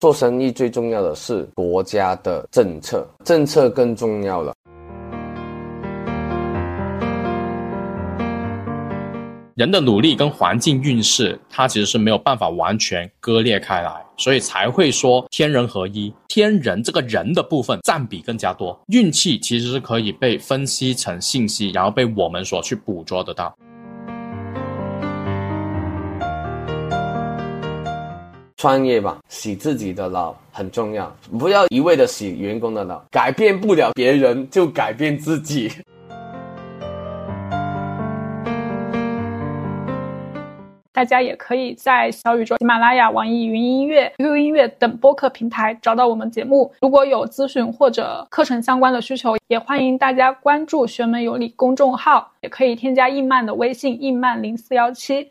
做生意最重要的是国家的政策，政策更重要了。人的努力跟环境运势，它其实是没有办法完全割裂开来，所以才会说天人合一。天人这个人的部分占比更加多，运气其实是可以被分析成信息，然后被我们所去捕捉得到。创业吧，洗自己的脑很重要，不要一味的洗员工的脑，改变不了别人就改变自己。大家也可以在小宇宙、喜马拉雅、网易云音乐、QQ 音乐等播客平台找到我们节目。如果有咨询或者课程相关的需求，也欢迎大家关注“学门有理”公众号，也可以添加易曼的微信“易曼零四幺七”。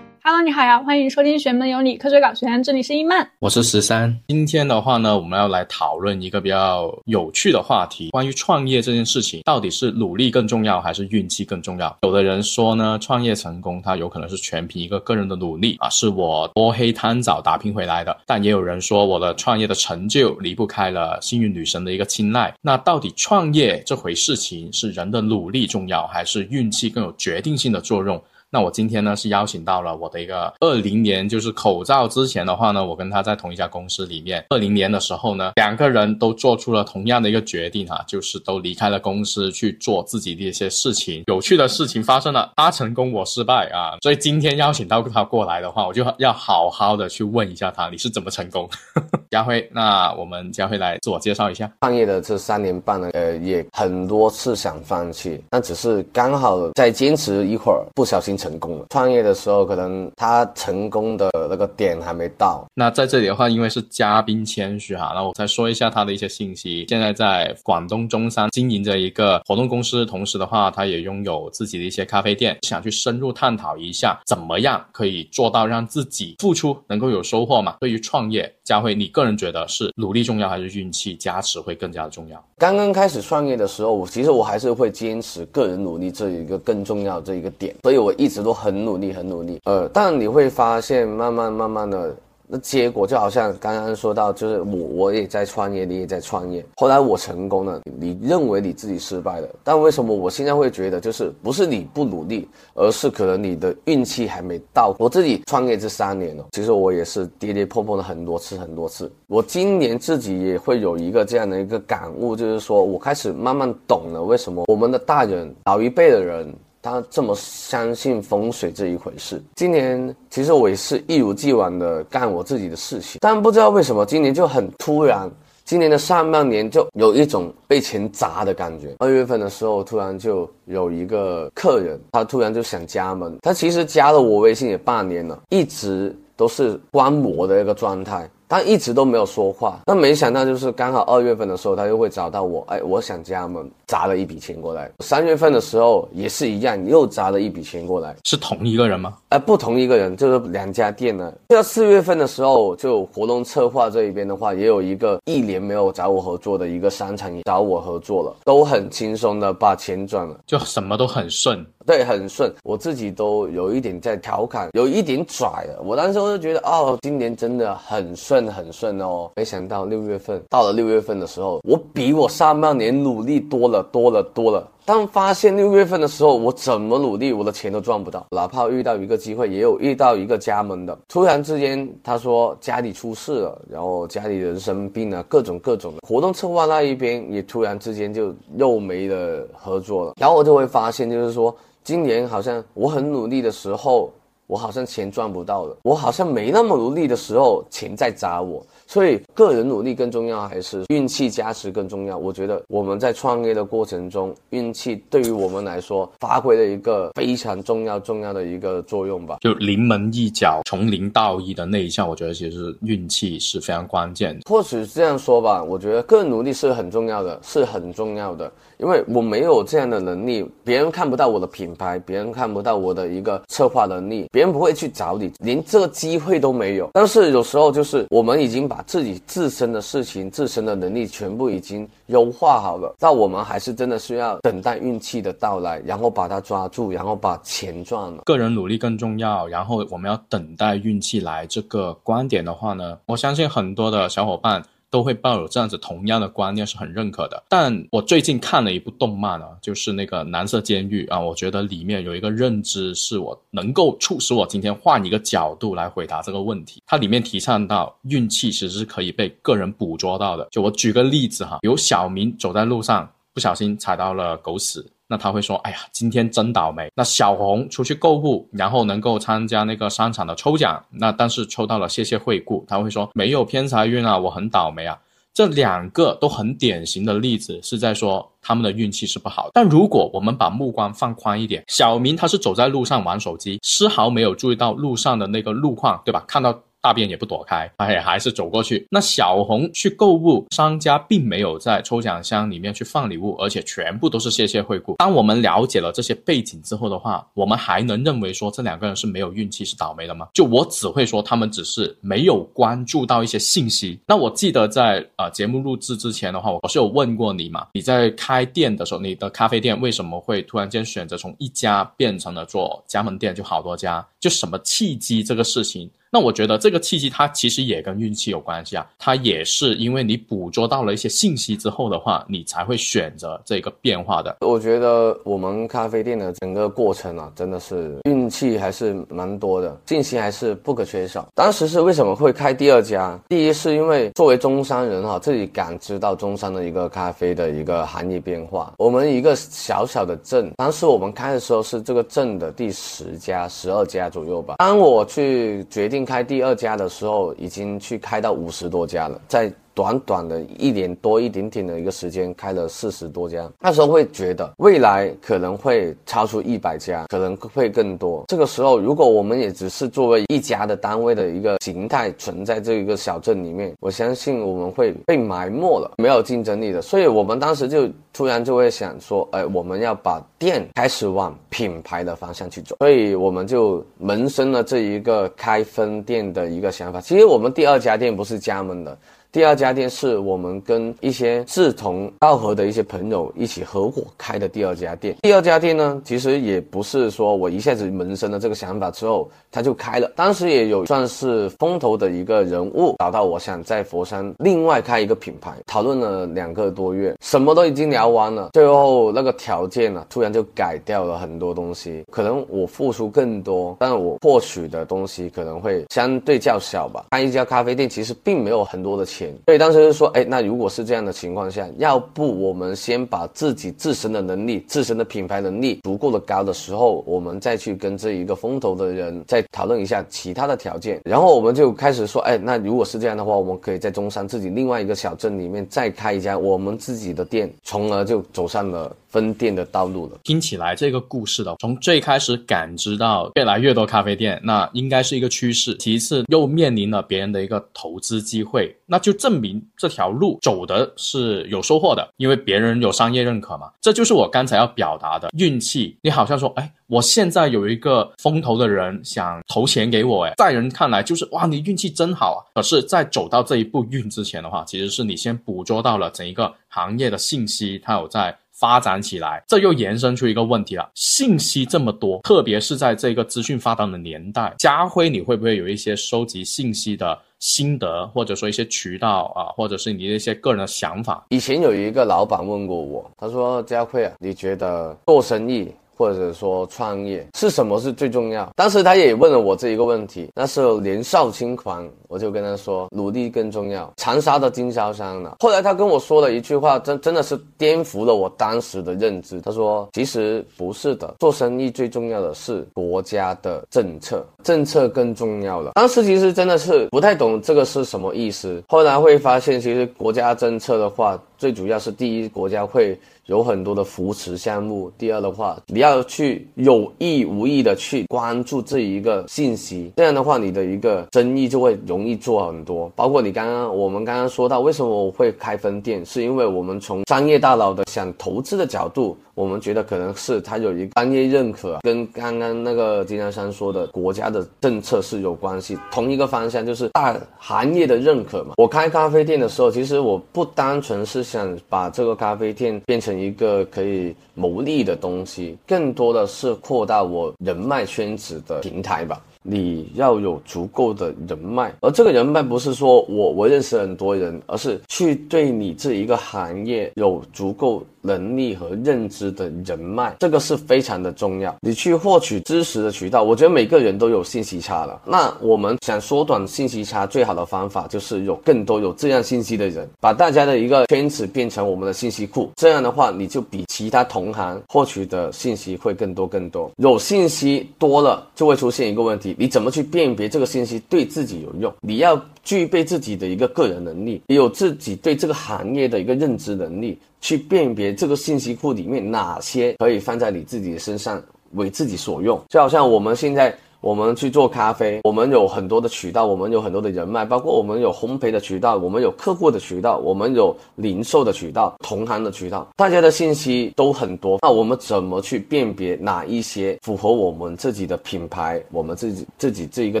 Hello，你好呀，欢迎收听《学门有理科学搞学》，这里是伊曼，我是十三。今天的话呢，我们要来讨论一个比较有趣的话题，关于创业这件事情，到底是努力更重要还是运气更重要？有的人说呢，创业成功，它有可能是全凭一个个人的努力啊，是我摸黑贪早打拼回来的。但也有人说，我的创业的成就离不开了幸运女神的一个青睐。那到底创业这回事情，是人的努力重要，还是运气更有决定性的作用？那我今天呢是邀请到了我的一个二零年，就是口罩之前的话呢，我跟他在同一家公司里面。二零年的时候呢，两个人都做出了同样的一个决定哈，就是都离开了公司去做自己的一些事情。有趣的事情发生了，他成功我失败啊，所以今天邀请到他过来的话，我就要好好的去问一下他，你是怎么成功？佳辉，那我们佳辉来自我介绍一下。创业的这三年半呢，呃，也很多次想放弃，但只是刚好再坚持一会儿，不小心。成功了。创业的时候，可能他成功的那个点还没到。那在这里的话，因为是嘉宾谦虚哈，那我再说一下他的一些信息。现在在广东中山经营着一个活动公司，同时的话，他也拥有自己的一些咖啡店。想去深入探讨一下，怎么样可以做到让自己付出能够有收获嘛？对于创业，佳慧，你个人觉得是努力重要，还是运气加持会更加的重要？刚刚开始创业的时候，我其实我还是会坚持个人努力这一个更重要这一个点，所以我一直都很努力，很努力。呃，但你会发现，慢慢慢慢的。那结果就好像刚刚说到，就是我我也在创业，你也在创业。后来我成功了，你认为你自己失败了，但为什么我现在会觉得，就是不是你不努力，而是可能你的运气还没到。我自己创业这三年了，其实我也是跌跌碰碰了很多次很多次。我今年自己也会有一个这样的一个感悟，就是说我开始慢慢懂了为什么我们的大人老一辈的人。他这么相信风水这一回事。今年其实我也是一如既往的干我自己的事情，但不知道为什么今年就很突然。今年的上半年就有一种被钱砸的感觉。二月份的时候，突然就有一个客人，他突然就想加盟。他其实加了我微信也半年了，一直都是观摩的一个状态。他一直都没有说话，那没想到就是刚好二月份的时候，他又会找到我，哎，我想加盟，砸了一笔钱过来。三月份的时候也是一样，又砸了一笔钱过来，是同一个人吗？哎，不同一个人，就是两家店呢。到四月份的时候，就活动策划这一边的话，也有一个一年没有找我合作的一个商场也找我合作了，都很轻松的把钱赚了，就什么都很顺。对，很顺，我自己都有一点在调侃，有一点拽了。我当时我就觉得，哦，今年真的很顺，很顺哦。没想到六月份到了六月份的时候，我比我上半年努力多了，多了，多了。当发现六月份的时候，我怎么努力，我的钱都赚不到。哪怕遇到一个机会，也有遇到一个加盟的，突然之间他说家里出事了，然后家里人生病了，各种各种的。活动策划那一边也突然之间就又没了合作了，然后我就会发现，就是说。今年好像我很努力的时候，我好像钱赚不到了；我好像没那么努力的时候，钱在砸我。所以，个人努力更重要，还是运气加持更重要？我觉得我们在创业的过程中，运气对于我们来说发挥了一个非常重要、重要的一个作用吧。就临门一脚，从零到一的那一下，我觉得其实运气是非常关键的。或许这样说吧，我觉得个人努力是很重要的，是很重要的。因为我没有这样的能力，别人看不到我的品牌，别人看不到我的一个策划能力，别人不会去找你，连这个机会都没有。但是有时候就是我们已经把自己自身的事情、自身的能力全部已经优化好了，那我们还是真的需要等待运气的到来，然后把它抓住，然后把钱赚了。个人努力更重要，然后我们要等待运气来。这个观点的话呢，我相信很多的小伙伴。都会抱有这样子同样的观念，是很认可的。但我最近看了一部动漫啊，就是那个《蓝色监狱》啊，我觉得里面有一个认知是我能够促使我今天换一个角度来回答这个问题。它里面提倡到运气其实是可以被个人捕捉到的。就我举个例子哈，有小明走在路上，不小心踩到了狗屎。那他会说：“哎呀，今天真倒霉。”那小红出去购物，然后能够参加那个商场的抽奖，那但是抽到了谢谢惠顾，他会说：“没有偏财运啊，我很倒霉啊。”这两个都很典型的例子，是在说他们的运气是不好。但如果我们把目光放宽一点，小明他是走在路上玩手机，丝毫没有注意到路上的那个路况，对吧？看到。大便也不躲开，哎，还是走过去。那小红去购物，商家并没有在抽奖箱里面去放礼物，而且全部都是谢谢惠顾。当我们了解了这些背景之后的话，我们还能认为说这两个人是没有运气，是倒霉的吗？就我只会说他们只是没有关注到一些信息。那我记得在呃节目录制之前的话，我是有问过你嘛？你在开店的时候，你的咖啡店为什么会突然间选择从一家变成了做加盟店，就好多家？就什么契机这个事情？那我觉得这个契机它其实也跟运气有关系啊，它也是因为你捕捉到了一些信息之后的话，你才会选择这个变化的。我觉得我们咖啡店的整个过程啊，真的是运气还是蛮多的，信息还是不可缺少。当时是为什么会开第二家？第一是因为作为中山人哈，自己感知到中山的一个咖啡的一个行业变化。我们一个小小的镇，当时我们开的时候是这个镇的第十家、十二家左右吧。当我去决定。开第二家的时候，已经去开到五十多家了，在。短短的一年多一点点的一个时间，开了四十多家。那时候会觉得未来可能会超出一百家，可能会更多。这个时候，如果我们也只是作为一家的单位的一个形态存在这一个小镇里面，我相信我们会被埋没了，没有竞争力的。所以我们当时就突然就会想说，哎，我们要把店开始往品牌的方向去走。所以我们就萌生了这一个开分店的一个想法。其实我们第二家店不是加盟的。第二家店是我们跟一些志同道合的一些朋友一起合伙开的第二家店。第二家店呢，其实也不是说我一下子萌生了这个想法之后他就开了。当时也有算是风投的一个人物找到我，想在佛山另外开一个品牌，讨论了两个多月，什么都已经聊完了，最后那个条件呢，突然就改掉了很多东西。可能我付出更多，但我获取的东西可能会相对较小吧。开一家咖啡店其实并没有很多的钱。所以当时就说，哎，那如果是这样的情况下，要不我们先把自己自身的能力、自身的品牌能力足够的高的时候，我们再去跟这一个风投的人再讨论一下其他的条件。然后我们就开始说，哎，那如果是这样的话，我们可以在中山自己另外一个小镇里面再开一家我们自己的店，从而就走上了。分店的道路了。听起来这个故事的，从最开始感知到越来越多咖啡店，那应该是一个趋势。其次又面临了别人的一个投资机会，那就证明这条路走的是有收获的，因为别人有商业认可嘛。这就是我刚才要表达的运气。你好像说，哎，我现在有一个风投的人想投钱给我，哎，在人看来就是哇，你运气真好啊。可是，在走到这一步运之前的话，其实是你先捕捉到了整一个行业的信息，它有在。发展起来，这又延伸出一个问题了。信息这么多，特别是在这个资讯发达的年代，家辉，你会不会有一些收集信息的心得，或者说一些渠道啊，或者是你的一些个人的想法？以前有一个老板问过我，他说：“家辉啊，你觉得做生意？”或者说创业是什么是最重要？当时他也问了我这一个问题，那时候年少轻狂，我就跟他说努力更重要，长沙的经销商呢。后来他跟我说了一句话，真真的是颠覆了我当时的认知。他说其实不是的，做生意最重要的是国家的政策，政策更重要了。当时其实真的是不太懂这个是什么意思，后来会发现其实国家政策的话。最主要是第一，国家会有很多的扶持项目；第二的话，你要去有意无意的去关注这一个信息，这样的话，你的一个生意就会容易做很多。包括你刚刚我们刚刚说到，为什么我会开分店，是因为我们从商业大佬的想投资的角度。我们觉得可能是它有一个商业认可，跟刚刚那个金江山说的国家的政策是有关系。同一个方向就是大行业的认可嘛。我开咖啡店的时候，其实我不单纯是想把这个咖啡店变成一个可以牟利的东西，更多的是扩大我人脉圈子的平台吧。你要有足够的人脉，而这个人脉不是说我我认识很多人，而是去对你这一个行业有足够能力和认知的人脉，这个是非常的重要。你去获取知识的渠道，我觉得每个人都有信息差了。那我们想缩短信息差，最好的方法就是有更多有这样信息的人，把大家的一个圈子变成我们的信息库。这样的话，你就比其他同行获取的信息会更多更多。有信息多了，就会出现一个问题。你怎么去辨别这个信息对自己有用？你要具备自己的一个个人能力，有自己对这个行业的一个认知能力，去辨别这个信息库里面哪些可以放在你自己的身上为自己所用。就好像我们现在。我们去做咖啡，我们有很多的渠道，我们有很多的人脉，包括我们有烘焙的渠道，我们有客户的渠道，我们有零售的渠道，同行的渠道，大家的信息都很多。那我们怎么去辨别哪一些符合我们自己的品牌，我们自己自己这一个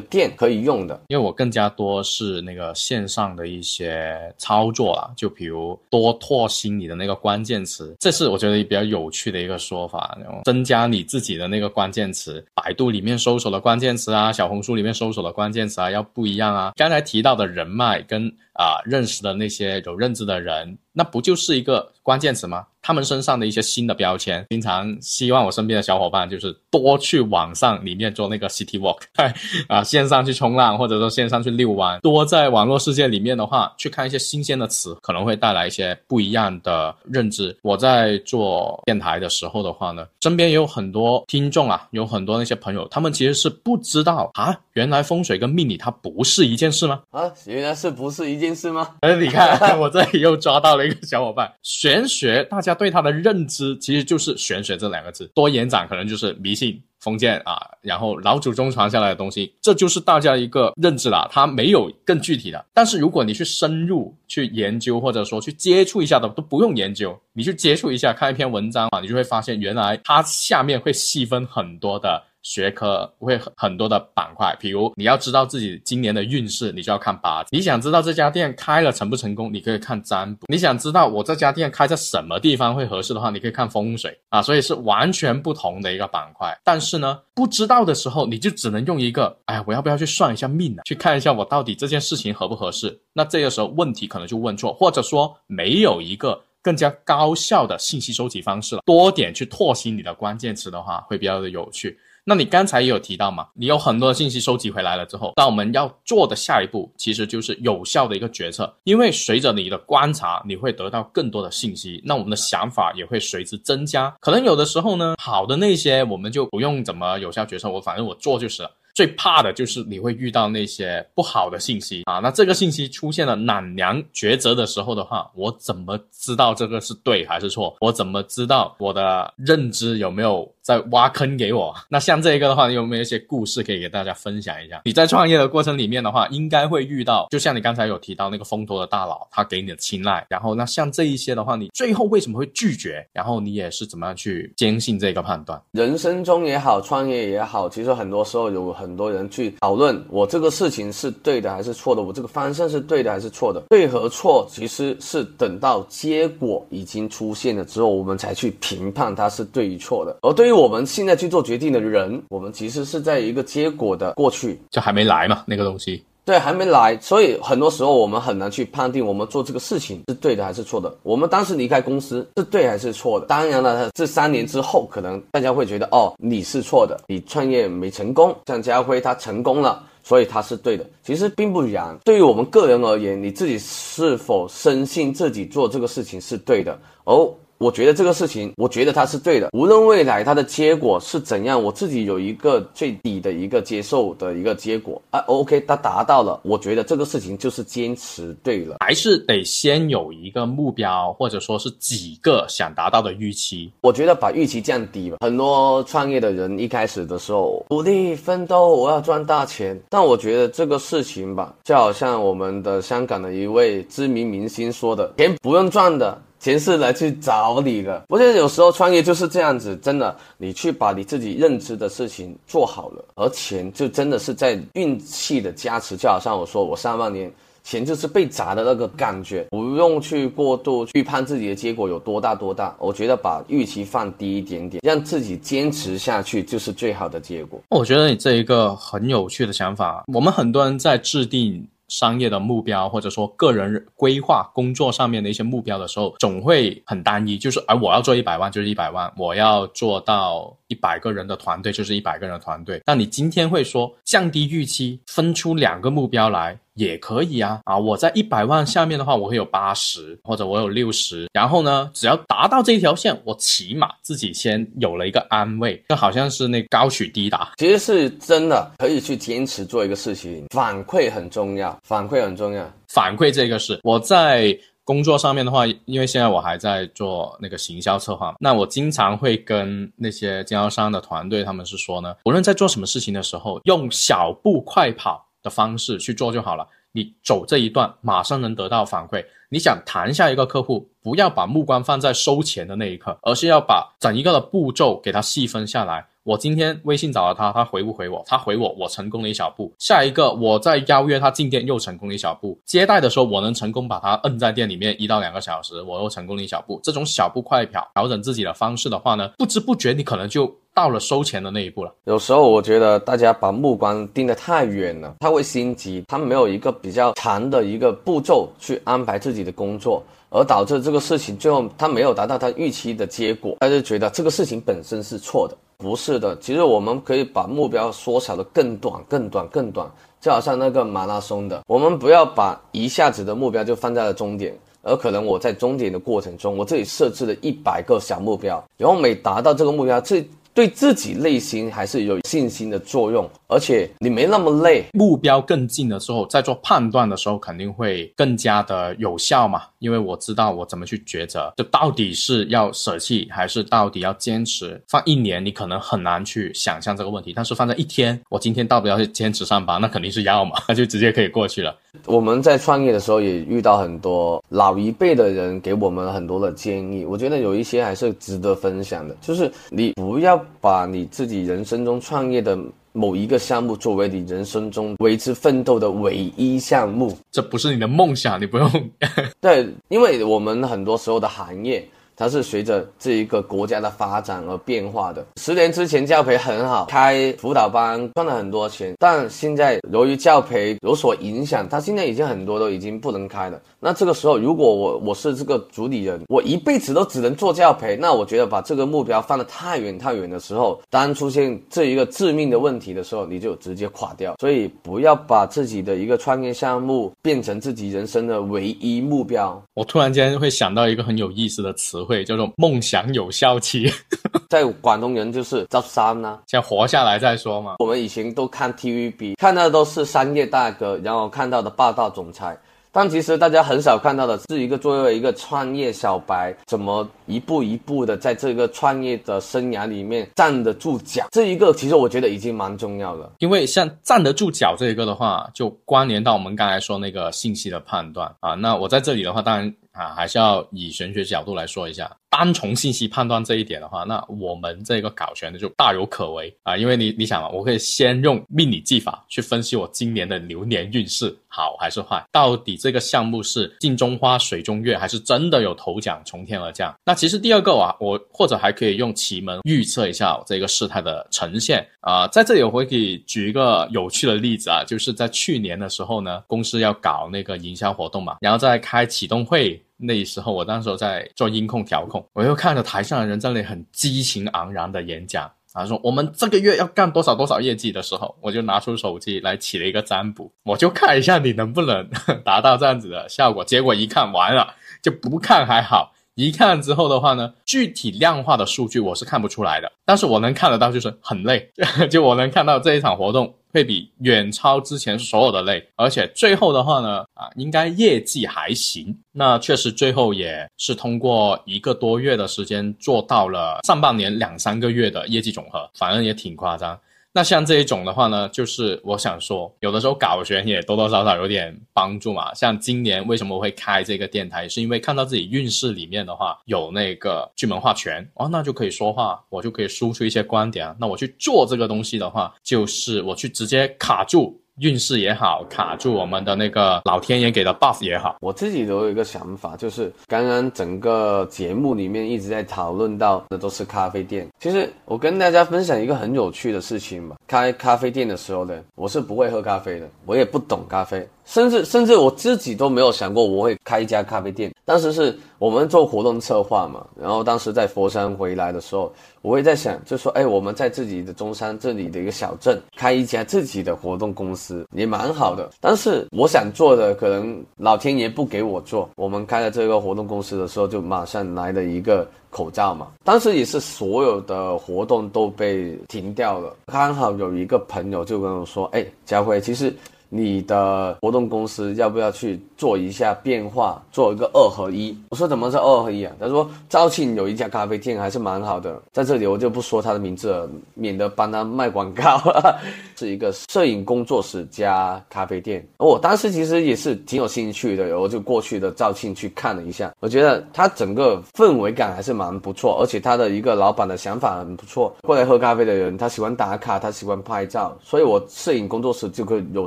店可以用的？因为我更加多是那个线上的一些操作啊，就比如多拓新你的那个关键词，这是我觉得比较有趣的一个说法，然后增加你自己的那个关键词，百度里面搜索的关。关键词啊，小红书里面搜索的关键词啊，要不一样啊。刚才提到的人脉跟啊认识的那些有认知的人，那不就是一个关键词吗？他们身上的一些新的标签，经常希望我身边的小伙伴就是多去网上里面做那个 city walk，啊，线上去冲浪，或者说线上去遛弯，多在网络世界里面的话，去看一些新鲜的词，可能会带来一些不一样的认知。我在做电台的时候的话呢，身边也有很多听众啊，有很多那些朋友，他们其实是不知道啊，原来风水跟命理它不是一件事吗？啊，原来是不是一件事吗？哎，你看我这里又抓到了一个小伙伴，玄学大家。对他的认知其实就是玄学这两个字，多延展可能就是迷信、封建啊，然后老祖宗传下来的东西，这就是大家一个认知了。他没有更具体的，但是如果你去深入去研究，或者说去接触一下的，都不用研究，你去接触一下，看一篇文章啊，你就会发现原来它下面会细分很多的。学科会很很多的板块，比如你要知道自己今年的运势，你就要看八字；你想知道这家店开了成不成功，你可以看占卜；你想知道我这家店开在什么地方会合适的话，你可以看风水啊。所以是完全不同的一个板块。但是呢，不知道的时候，你就只能用一个，哎呀，我要不要去算一下命呢？去看一下我到底这件事情合不合适？那这个时候问题可能就问错，或者说没有一个更加高效的信息收集方式了。多点去拓新你的关键词的话，会比较的有趣。那你刚才也有提到嘛？你有很多的信息收集回来了之后，那我们要做的下一步其实就是有效的一个决策。因为随着你的观察，你会得到更多的信息，那我们的想法也会随之增加。可能有的时候呢，好的那些我们就不用怎么有效决策，我反正我做就是了。最怕的就是你会遇到那些不好的信息啊，那这个信息出现了难娘抉择的时候的话，我怎么知道这个是对还是错？我怎么知道我的认知有没有在挖坑给我？那像这一个的话，你有没有一些故事可以给大家分享一下？你在创业的过程里面的话，应该会遇到，就像你刚才有提到那个风投的大佬，他给你的青睐，然后那像这一些的话，你最后为什么会拒绝？然后你也是怎么样去坚信这个判断？人生中也好，创业也好，其实很多时候有。很多人去讨论我这个事情是对的还是错的，我这个方向是对的还是错的？对和错其实是等到结果已经出现了之后，我们才去评判它是对与错的。而对于我们现在去做决定的人，我们其实是在一个结果的过去，就还没来嘛，那个东西。对，还没来，所以很多时候我们很难去判定我们做这个事情是对的还是错的。我们当时离开公司是对还是错的？当然了，这三年之后，可能大家会觉得哦，你是错的，你创业没成功。像家辉他成功了，所以他是对的。其实并不然。对于我们个人而言，你自己是否深信自己做这个事情是对的？而我觉得这个事情，我觉得它是对的。无论未来它的结果是怎样，我自己有一个最低的一个接受的一个结果啊。OK，它达到了，我觉得这个事情就是坚持对了。还是得先有一个目标，或者说是几个想达到的预期。我觉得把预期降低吧。很多创业的人一开始的时候努力奋斗，我要赚大钱。但我觉得这个事情吧，就好像我们的香港的一位知名明星说的：“钱不用赚的。”钱是来去找你的，我觉得有时候创业就是这样子，真的，你去把你自己认知的事情做好了，而钱就真的是在运气的加持，就好像我说我上半年钱就是被砸的那个感觉，不用去过度预判自己的结果有多大多大，我觉得把预期放低一点点，让自己坚持下去就是最好的结果。我觉得你这一个很有趣的想法，我们很多人在制定。商业的目标，或者说个人规划工作上面的一些目标的时候，总会很单一，就是哎我要做一百万就是一百万，我要做到一百个人的团队就是一百个人的团队。那你今天会说降低预期，分出两个目标来？也可以啊啊！我在一百万下面的话，我会有八十，或者我有六十。然后呢，只要达到这一条线，我起码自己先有了一个安慰，就好像是那高取低打。其实是真的可以去坚持做一个事情，反馈很重要，反馈很重要。反馈这个是我在工作上面的话，因为现在我还在做那个行销策划，那我经常会跟那些经销商的团队，他们是说呢，无论在做什么事情的时候，用小步快跑。的方式去做就好了。你走这一段，马上能得到反馈。你想谈下一个客户，不要把目光放在收钱的那一刻，而是要把整一个的步骤给它细分下来。我今天微信找了他，他回不回我？他回我，我成功了一小步。下一个，我再邀约他进店，又成功了一小步。接待的时候，我能成功把他摁在店里面一到两个小时，我又成功了一小步。这种小步快跑，调整自己的方式的话呢，不知不觉你可能就到了收钱的那一步了。有时候我觉得大家把目光盯得太远了，他会心急，他没有一个比较长的一个步骤去安排自己的工作。而导致这个事情最后他没有达到他预期的结果，他就觉得这个事情本身是错的。不是的，其实我们可以把目标缩小的更短、更短、更短，就好像那个马拉松的，我们不要把一下子的目标就放在了终点，而可能我在终点的过程中，我这里设置了一百个小目标，然后每达到这个目标，这。对自己内心还是有信心的作用，而且你没那么累，目标更近的时候，在做判断的时候肯定会更加的有效嘛。因为我知道我怎么去抉择，就到底是要舍弃还是到底要坚持。放一年你可能很难去想象这个问题，但是放在一天，我今天到底要去坚持上班，那肯定是要嘛，那 就直接可以过去了。我们在创业的时候也遇到很多老一辈的人给我们很多的建议，我觉得有一些还是值得分享的，就是你不要把你自己人生中创业的某一个项目作为你人生中为之奋斗的唯一项目，这不是你的梦想，你不用。对，因为我们很多时候的行业。它是随着这一个国家的发展而变化的。十年之前教培很好，开辅导班赚了很多钱，但现在由于教培有所影响，它现在已经很多都已经不能开了。那这个时候，如果我我是这个主理人，我一辈子都只能做教培，那我觉得把这个目标放得太远太远的时候，当出现这一个致命的问题的时候，你就直接垮掉。所以不要把自己的一个创业项目变成自己人生的唯一目标。我突然间会想到一个很有意思的词。会叫做梦想有效期，在广东人就是招三呢，先活下来再说嘛。我们以前都看 TVB，看到都是商业大哥，然后看到的霸道总裁。但其实大家很少看到的是一个作为一个创业小白，怎么一步一步的在这个创业的生涯里面站得住脚。这一个其实我觉得已经蛮重要了，因为像站得住脚这一个的话，就关联到我们刚才说那个信息的判断啊。那我在这里的话，当然。啊，还是要以玄学角度来说一下，单从信息判断这一点的话，那我们这个搞玄的就大有可为啊。因为你你想嘛，我可以先用命理技法去分析我今年的流年运势好还是坏，到底这个项目是镜中花水中月，还是真的有头奖从天而降？那其实第二个啊，我或者还可以用奇门预测一下这个事态的呈现啊。在这里我会可以举一个有趣的例子啊，就是在去年的时候呢，公司要搞那个营销活动嘛，然后再开启动会。那时候，我当时在做音控调控，我又看着台上的人在那里很激情昂然的演讲，他说我们这个月要干多少多少业绩的时候，我就拿出手机来起了一个占卜，我就看一下你能不能 达到这样子的效果。结果一看完了，就不看还好。一看之后的话呢，具体量化的数据我是看不出来的，但是我能看得到就是很累，就我能看到这一场活动会比远超之前所有的类，而且最后的话呢，啊，应该业绩还行。那确实最后也是通过一个多月的时间做到了上半年两三个月的业绩总和，反正也挺夸张。那像这一种的话呢，就是我想说，有的时候搞玄也多多少少有点帮助嘛。像今年为什么会开这个电台，是因为看到自己运势里面的话有那个巨门化权哦，那就可以说话，我就可以输出一些观点。那我去做这个东西的话，就是我去直接卡住。运势也好，卡住我们的那个老天爷给的 buff 也好，我自己都有一个想法，就是刚刚整个节目里面一直在讨论到的都是咖啡店。其实我跟大家分享一个很有趣的事情吧。开咖啡店的时候呢，我是不会喝咖啡的，我也不懂咖啡。甚至甚至我自己都没有想过我会开一家咖啡店。当时是我们做活动策划嘛，然后当时在佛山回来的时候，我会在想，就说，哎，我们在自己的中山这里的一个小镇开一家自己的活动公司也蛮好的。但是我想做的，可能老天爷不给我做。我们开了这个活动公司的时候，就马上来了一个口罩嘛。当时也是所有的活动都被停掉了。刚好有一个朋友就跟我说，哎，佳慧，其实。你的活动公司要不要去做一下变化，做一个二合一？我说怎么是二合一啊？他说肇庆有一家咖啡店还是蛮好的，在这里我就不说他的名字了，免得帮他卖广告。是一个摄影工作室加咖啡店。我当时其实也是挺有兴趣的，我就过去的肇庆去看了一下，我觉得他整个氛围感还是蛮不错，而且他的一个老板的想法很不错。过来喝咖啡的人，他喜欢打卡，他喜欢拍照，所以我摄影工作室就可以有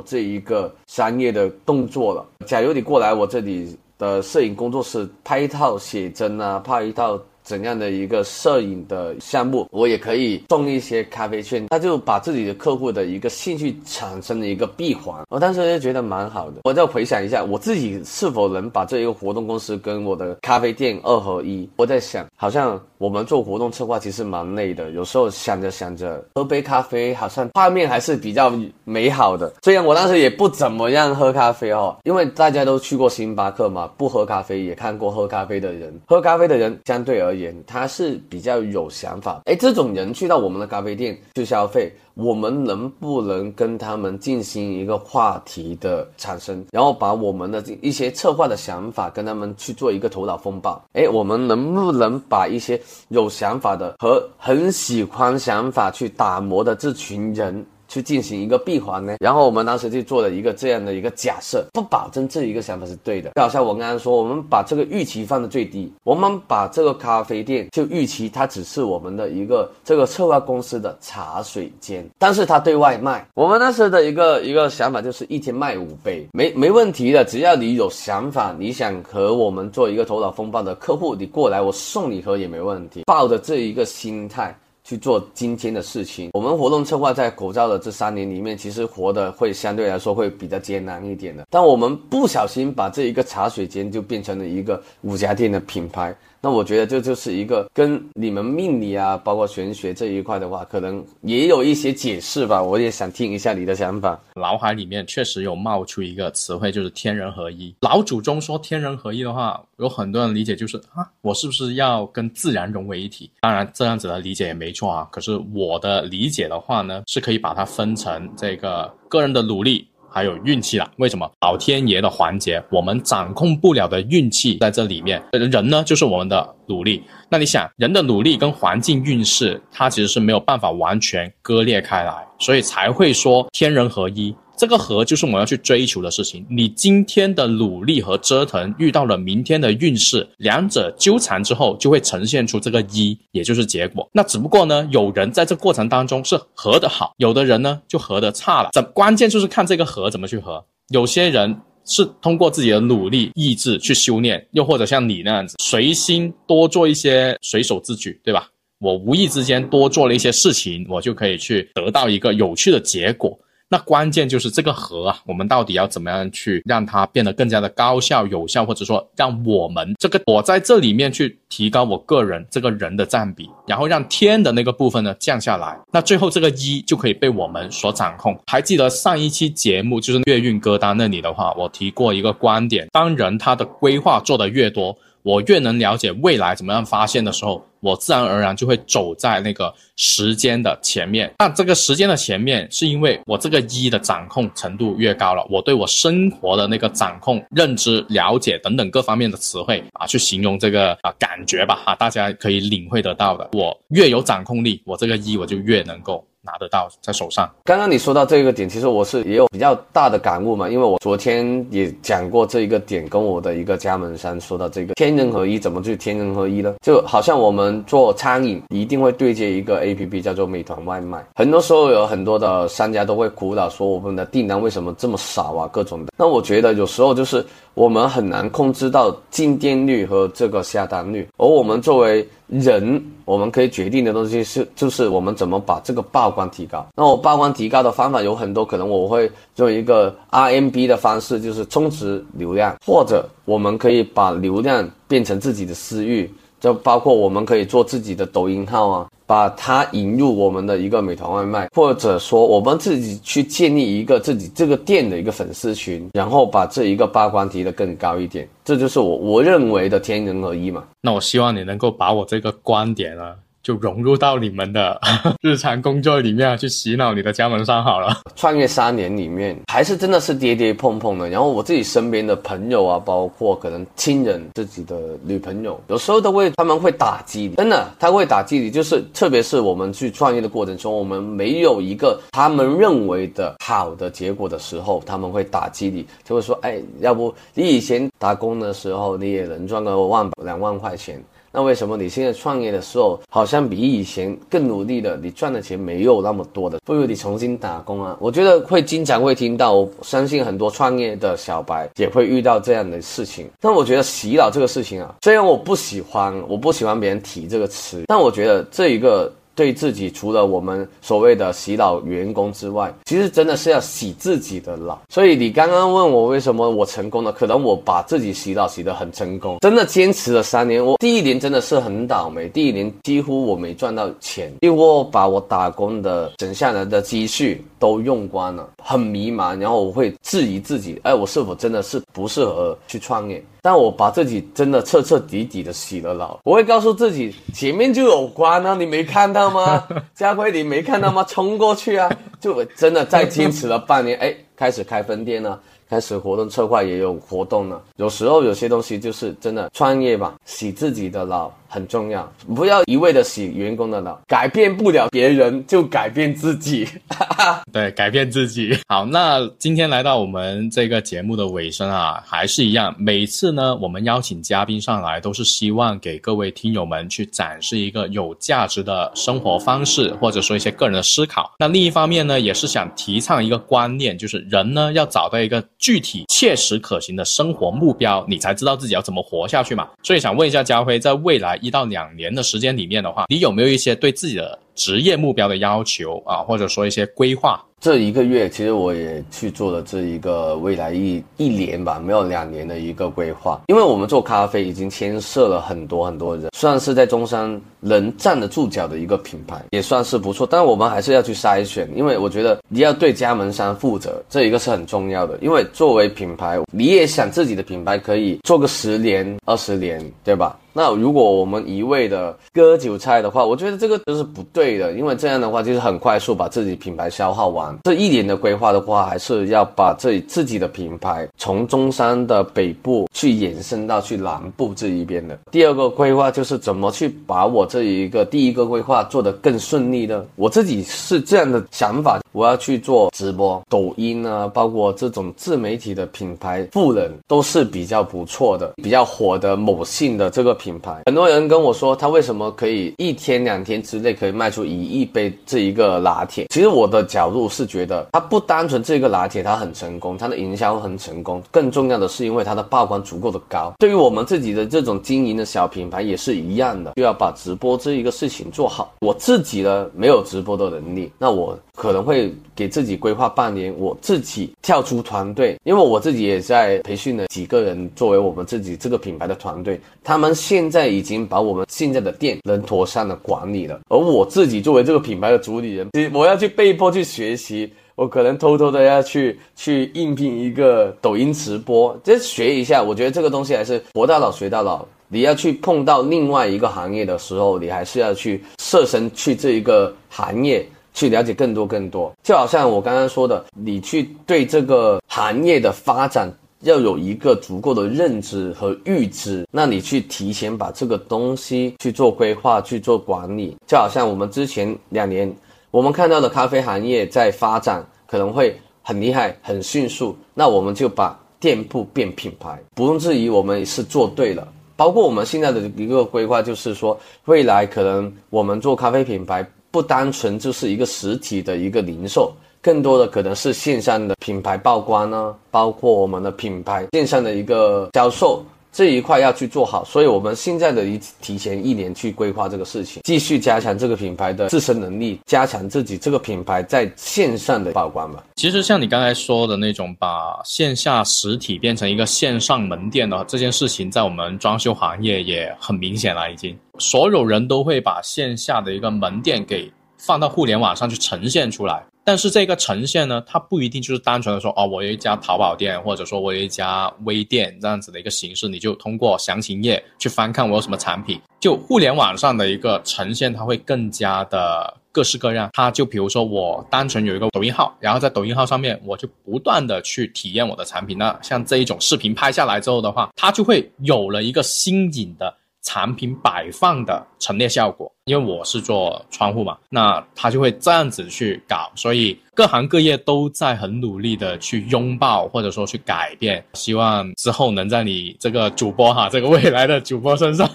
这一。一个商业的动作了。假如你过来我这里的摄影工作室拍一套写真啊，拍一套。怎样的一个摄影的项目，我也可以送一些咖啡券，他就把自己的客户的一个兴趣产生的一个闭环，我当时就觉得蛮好的。我再回想一下，我自己是否能把这一个活动公司跟我的咖啡店二合一？我在想，好像我们做活动策划其实蛮累的，有时候想着想着喝杯咖啡，好像画面还是比较美好的。虽然我当时也不怎么样喝咖啡哦，因为大家都去过星巴克嘛，不喝咖啡也看过喝咖啡的人，喝咖啡的人相对而言。他是比较有想法，哎，这种人去到我们的咖啡店去消费，我们能不能跟他们进行一个话题的产生，然后把我们的一些策划的想法跟他们去做一个头脑风暴？哎，我们能不能把一些有想法的和很喜欢想法去打磨的这群人？去进行一个闭环呢，然后我们当时就做了一个这样的一个假设，不保证这一个想法是对的。就好像我刚刚说，我们把这个预期放的最低，我们把这个咖啡店就预期它只是我们的一个这个策划公司的茶水间，但是它对外卖。我们当时的一个一个想法就是一天卖五杯，没没问题的，只要你有想法，你想和我们做一个头脑风暴的客户，你过来我送你盒也没问题。抱着这一个心态。去做今天的事情。我们活动策划在口罩的这三年里面，其实活的会相对来说会比较艰难一点的。但我们不小心把这一个茶水间就变成了一个五家店的品牌。那我觉得这就是一个跟你们命理啊，包括玄学这一块的话，可能也有一些解释吧。我也想听一下你的想法。脑海里面确实有冒出一个词汇，就是天人合一。老祖宗说天人合一的话，有很多人理解就是啊，我是不是要跟自然融为一体？当然这样子的理解也没错啊。可是我的理解的话呢，是可以把它分成这个个人的努力。还有运气了，为什么？老天爷的环节，我们掌控不了的运气在这里面。人呢，就是我们的努力。那你想，人的努力跟环境运势，它其实是没有办法完全割裂开来，所以才会说天人合一。这个和就是我们要去追求的事情。你今天的努力和折腾遇到了明天的运势，两者纠缠之后，就会呈现出这个一，也就是结果。那只不过呢，有人在这过程当中是合的好，有的人呢就合的差了。怎关键就是看这个合怎么去合。有些人是通过自己的努力意志去修炼，又或者像你那样子随心多做一些随手之举，对吧？我无意之间多做了一些事情，我就可以去得到一个有趣的结果。那关键就是这个和啊，我们到底要怎么样去让它变得更加的高效有效，或者说让我们这个我在这里面去提高我个人这个人的占比，然后让天的那个部分呢降下来，那最后这个一就可以被我们所掌控。还记得上一期节目就是月运歌单那里的话，我提过一个观点：当人他的规划做得越多。我越能了解未来怎么样发现的时候，我自然而然就会走在那个时间的前面。那这个时间的前面，是因为我这个一的掌控程度越高了，我对我生活的那个掌控、认知、了解等等各方面的词汇啊，去形容这个啊感觉吧啊，大家可以领会得到的。我越有掌控力，我这个一我就越能够。拿得到在手上。刚刚你说到这个点，其实我是也有比较大的感悟嘛，因为我昨天也讲过这一个点，跟我的一个加盟商说到这个天人合一，怎么去天人合一呢？就好像我们做餐饮一定会对接一个 A P P 叫做美团外卖，很多时候有很多的商家都会苦恼说我们的订单为什么这么少啊，各种的。那我觉得有时候就是我们很难控制到进店率和这个下单率，而我们作为人，我们可以决定的东西是，就是我们怎么把这个曝光提高。那我曝光提高的方法有很多，可能我会用一个 RMB 的方式，就是充值流量，或者我们可以把流量变成自己的私域。就包括我们可以做自己的抖音号啊，把它引入我们的一个美团外卖，或者说我们自己去建立一个自己这个店的一个粉丝群，然后把这一个曝光提得更高一点，这就是我我认为的天人合一嘛。那我希望你能够把我这个观点呢。就融入到你们的 日常工作里面去洗脑你的加盟商好了。创业三年里面，还是真的是跌跌碰碰的。然后我自己身边的朋友啊，包括可能亲人、自己的女朋友，有时候都会他们会打击你，真的他会打击你。就是特别是我们去创业的过程中，我们没有一个他们认为的好的结果的时候，他们会打击你，就会说：“哎，要不你以前打工的时候，你也能赚个万两万块钱。”那为什么你现在创业的时候，好像比以前更努力的，你赚的钱没有那么多的？不如你重新打工啊！我觉得会经常会听到，我相信很多创业的小白也会遇到这样的事情。但我觉得洗脑这个事情啊，虽然我不喜欢，我不喜欢别人提这个词，但我觉得这一个。对自己除了我们所谓的洗脑员工之外，其实真的是要洗自己的脑。所以你刚刚问我为什么我成功了，可能我把自己洗脑洗得很成功，真的坚持了三年。我第一年真的是很倒霉，第一年几乎我没赚到钱，几乎把我打工的省下来的积蓄都用光了，很迷茫。然后我会质疑自己，哎，我是否真的是不适合去创业？但我把自己真的彻彻底底的洗了脑，我会告诉自己前面就有关啊，你没看到吗？家辉，你没看到吗？冲过去啊！就真的再坚持了半年，哎，开始开分店了。开始活动策划也有活动了，有时候有些东西就是真的创业吧，洗自己的脑很重要，不要一味的洗员工的脑，改变不了别人就改变自己，对，改变自己。好，那今天来到我们这个节目的尾声啊，还是一样，每次呢我们邀请嘉宾上来，都是希望给各位听友们去展示一个有价值的生活方式，或者说一些个人的思考。那另一方面呢，也是想提倡一个观念，就是人呢要找到一个。具体、切实可行的生活目标，你才知道自己要怎么活下去嘛。所以想问一下家辉，在未来一到两年的时间里面的话，你有没有一些对自己的职业目标的要求啊，或者说一些规划？这一个月，其实我也去做了这一个未来一一年吧，没有两年的一个规划。因为我们做咖啡已经牵涉了很多很多人，算是在中山能站得住脚的一个品牌，也算是不错。但我们还是要去筛选，因为我觉得你要对加盟商负责，这一个是很重要的。因为作为品牌，你也想自己的品牌可以做个十年、二十年，对吧？那如果我们一味的割韭菜的话，我觉得这个都是不对的，因为这样的话就是很快速把自己品牌消耗完。这一年的规划的话，还是要把这自己的品牌从中山的北部去延伸到去南部这一边的。第二个规划就是怎么去把我这一个第一个规划做得更顺利呢？我自己是这样的想法，我要去做直播、抖音啊，包括这种自媒体的品牌，富人都是比较不错的、比较火的某信的这个品。品牌很多人跟我说，他为什么可以一天两天之内可以卖出一亿杯这一个拿铁？其实我的角度是觉得，它不单纯这个拿铁它很成功，它的营销很成功，更重要的是因为它的曝光足够的高。对于我们自己的这种经营的小品牌也是一样的，就要把直播这一个事情做好。我自己呢没有直播的能力，那我可能会给自己规划半年，我自己跳出团队，因为我自己也在培训了几个人作为我们自己这个品牌的团队，他们现在已经把我们现在的店能妥善的管理了，而我自己作为这个品牌的主理人，我要去被迫去学习，我可能偷偷的要去去应聘一个抖音直播，这学一下。我觉得这个东西还是活到老学到老。你要去碰到另外一个行业的时候，你还是要去设身去这一个行业去了解更多更多。就好像我刚刚说的，你去对这个行业的发展要有一个足够的认知和预知，那你去提前把这个东西去做规划、去做管理。就好像我们之前两年我们看到的咖啡行业在发展，可能会很厉害、很迅速，那我们就把店铺变品牌，不用质疑，我们是做对了。包括我们现在的一个规划，就是说未来可能我们做咖啡品牌，不单纯就是一个实体的一个零售，更多的可能是线上的品牌曝光呢，包括我们的品牌线上的一个销售。这一块要去做好，所以我们现在的一提前一年去规划这个事情，继续加强这个品牌的自身能力，加强自己这个品牌在线上的曝光吧。其实像你刚才说的那种，把线下实体变成一个线上门店的这件事情，在我们装修行业也很明显了，已经所有人都会把线下的一个门店给放到互联网上去呈现出来。但是这个呈现呢，它不一定就是单纯的说哦，我有一家淘宝店，或者说我有一家微店这样子的一个形式，你就通过详情页去翻看我有什么产品。就互联网上的一个呈现，它会更加的各式各样。它就比如说我单纯有一个抖音号，然后在抖音号上面，我就不断的去体验我的产品。那像这一种视频拍下来之后的话，它就会有了一个新颖的。产品摆放的陈列效果，因为我是做窗户嘛，那他就会这样子去搞，所以各行各业都在很努力的去拥抱或者说去改变，希望之后能在你这个主播哈，这个未来的主播身上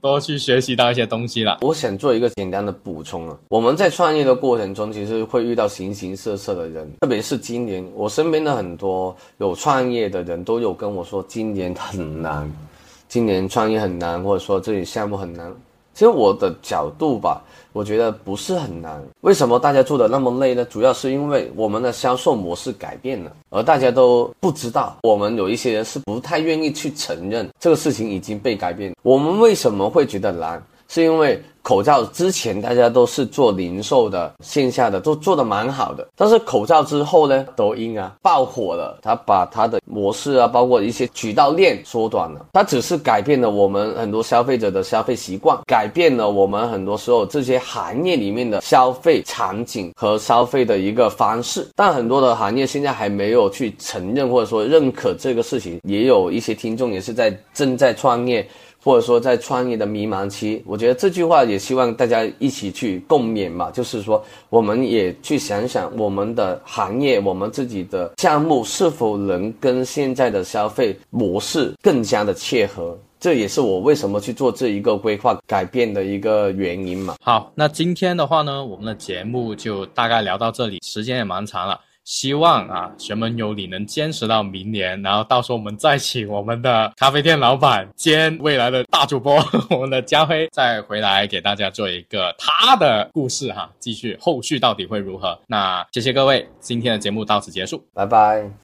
多去学习到一些东西了。我想做一个简单的补充啊，我们在创业的过程中，其实会遇到形形色色的人，特别是今年，我身边的很多有创业的人都有跟我说，今年很难。今年创业很难，或者说这里项目很难。其实我的角度吧，我觉得不是很难。为什么大家做的那么累呢？主要是因为我们的销售模式改变了，而大家都不知道。我们有一些人是不太愿意去承认这个事情已经被改变。我们为什么会觉得难？是因为。口罩之前大家都是做零售的，线下的都做的蛮好的，但是口罩之后呢，抖音啊爆火了，它把它的模式啊，包括一些渠道链缩短了，它只是改变了我们很多消费者的消费习惯，改变了我们很多时候这些行业里面的消费场景和消费的一个方式，但很多的行业现在还没有去承认或者说认可这个事情，也有一些听众也是在正在创业。或者说在创业的迷茫期，我觉得这句话也希望大家一起去共勉嘛。就是说，我们也去想想我们的行业，我们自己的项目是否能跟现在的消费模式更加的切合。这也是我为什么去做这一个规划改变的一个原因嘛。好，那今天的话呢，我们的节目就大概聊到这里，时间也蛮长了。希望啊，玄门有你能坚持到明年，然后到时候我们再请我们的咖啡店老板兼未来的大主播，我们的家辉再回来给大家做一个他的故事哈，继续后续到底会如何？那谢谢各位，今天的节目到此结束，拜拜。